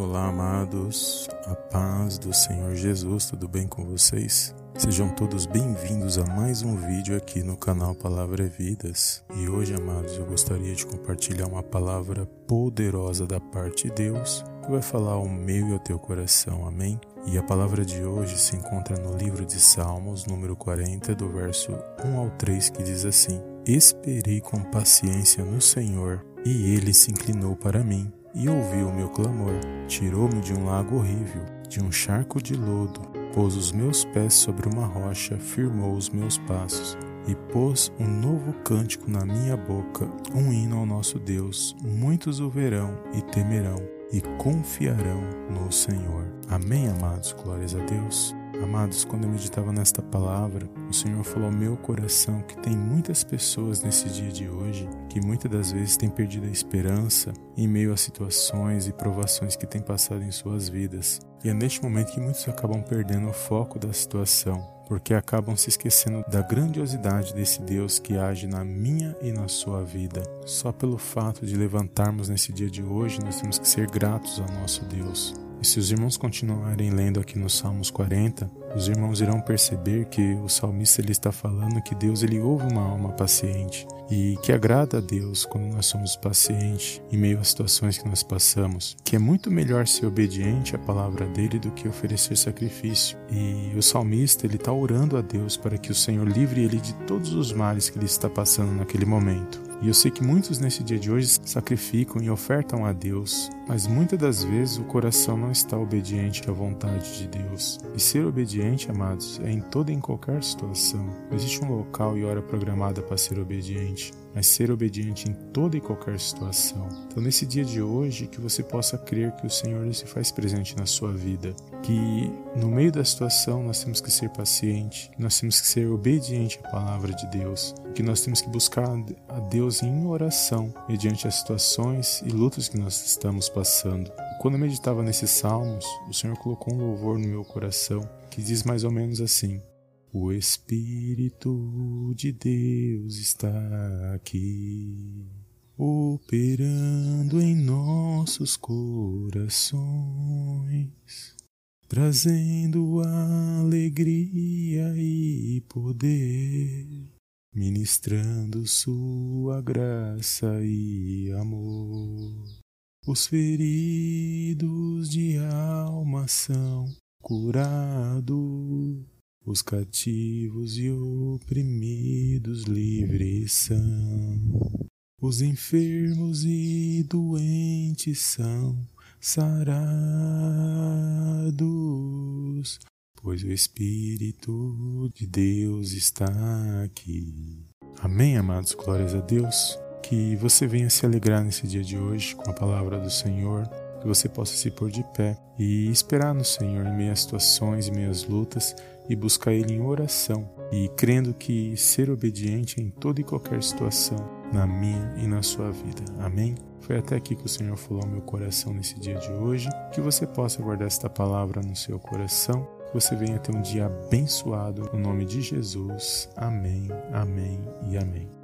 Olá, amados, a paz do Senhor Jesus, tudo bem com vocês? Sejam todos bem-vindos a mais um vídeo aqui no canal Palavra é Vidas. E hoje, amados, eu gostaria de compartilhar uma palavra poderosa da parte de Deus que vai falar ao meu e ao teu coração, amém? E a palavra de hoje se encontra no livro de Salmos, número 40, do verso 1 ao 3, que diz assim: Esperei com paciência no Senhor, e ele se inclinou para mim e ouviu o meu clamor. Tirou-me de um lago horrível, de um charco de lodo, pôs os meus pés sobre uma rocha, firmou os meus passos e pôs um novo cântico na minha boca, um hino ao nosso Deus. Muitos o verão e temerão e confiarão no Senhor. Amém, amados. Glórias a Deus. Amados, quando eu meditava nesta palavra, o Senhor falou ao meu coração que tem muitas pessoas nesse dia de hoje que muitas das vezes têm perdido a esperança em meio a situações e provações que têm passado em suas vidas. E é neste momento que muitos acabam perdendo o foco da situação, porque acabam se esquecendo da grandiosidade desse Deus que age na minha e na sua vida. Só pelo fato de levantarmos nesse dia de hoje, nós temos que ser gratos ao nosso Deus. E se os irmãos continuarem lendo aqui no Salmos 40, os irmãos irão perceber que o salmista ele está falando que Deus ele ouve uma alma paciente e que agrada a Deus quando nós somos pacientes em meio às situações que nós passamos, que é muito melhor ser obediente à palavra dele do que oferecer sacrifício. E o salmista ele está orando a Deus para que o Senhor livre ele de todos os males que ele está passando naquele momento. E eu sei que muitos nesse dia de hoje sacrificam e ofertam a Deus, mas muitas das vezes o coração não está obediente à vontade de Deus. E ser obediente, amados, é em toda e em qualquer situação. Não existe um local e hora programada para ser obediente mas ser obediente em toda e qualquer situação. Então, nesse dia de hoje, que você possa crer que o Senhor se faz presente na sua vida, que no meio da situação nós temos que ser pacientes, nós temos que ser obediente à palavra de Deus, que nós temos que buscar a Deus em oração mediante as situações e lutas que nós estamos passando. Quando eu meditava nesses salmos, o Senhor colocou um louvor no meu coração que diz mais ou menos assim: o Espírito de Deus está aqui, operando em nossos corações, trazendo alegria e poder, ministrando Sua graça e amor. Os feridos de alma são curados os cativos e oprimidos livres são, os enfermos e doentes são sarados, pois o Espírito de Deus está aqui. Amém, amados? Glórias a Deus. Que você venha se alegrar nesse dia de hoje com a palavra do Senhor que você possa se pôr de pé e esperar no Senhor em meio às situações, em meio às lutas e buscar Ele em oração e crendo que ser obediente em toda e qualquer situação, na minha e na sua vida. Amém? Foi até aqui que o Senhor falou ao meu coração nesse dia de hoje. Que você possa guardar esta palavra no seu coração. Que você venha ter um dia abençoado no nome de Jesus. Amém, amém e amém.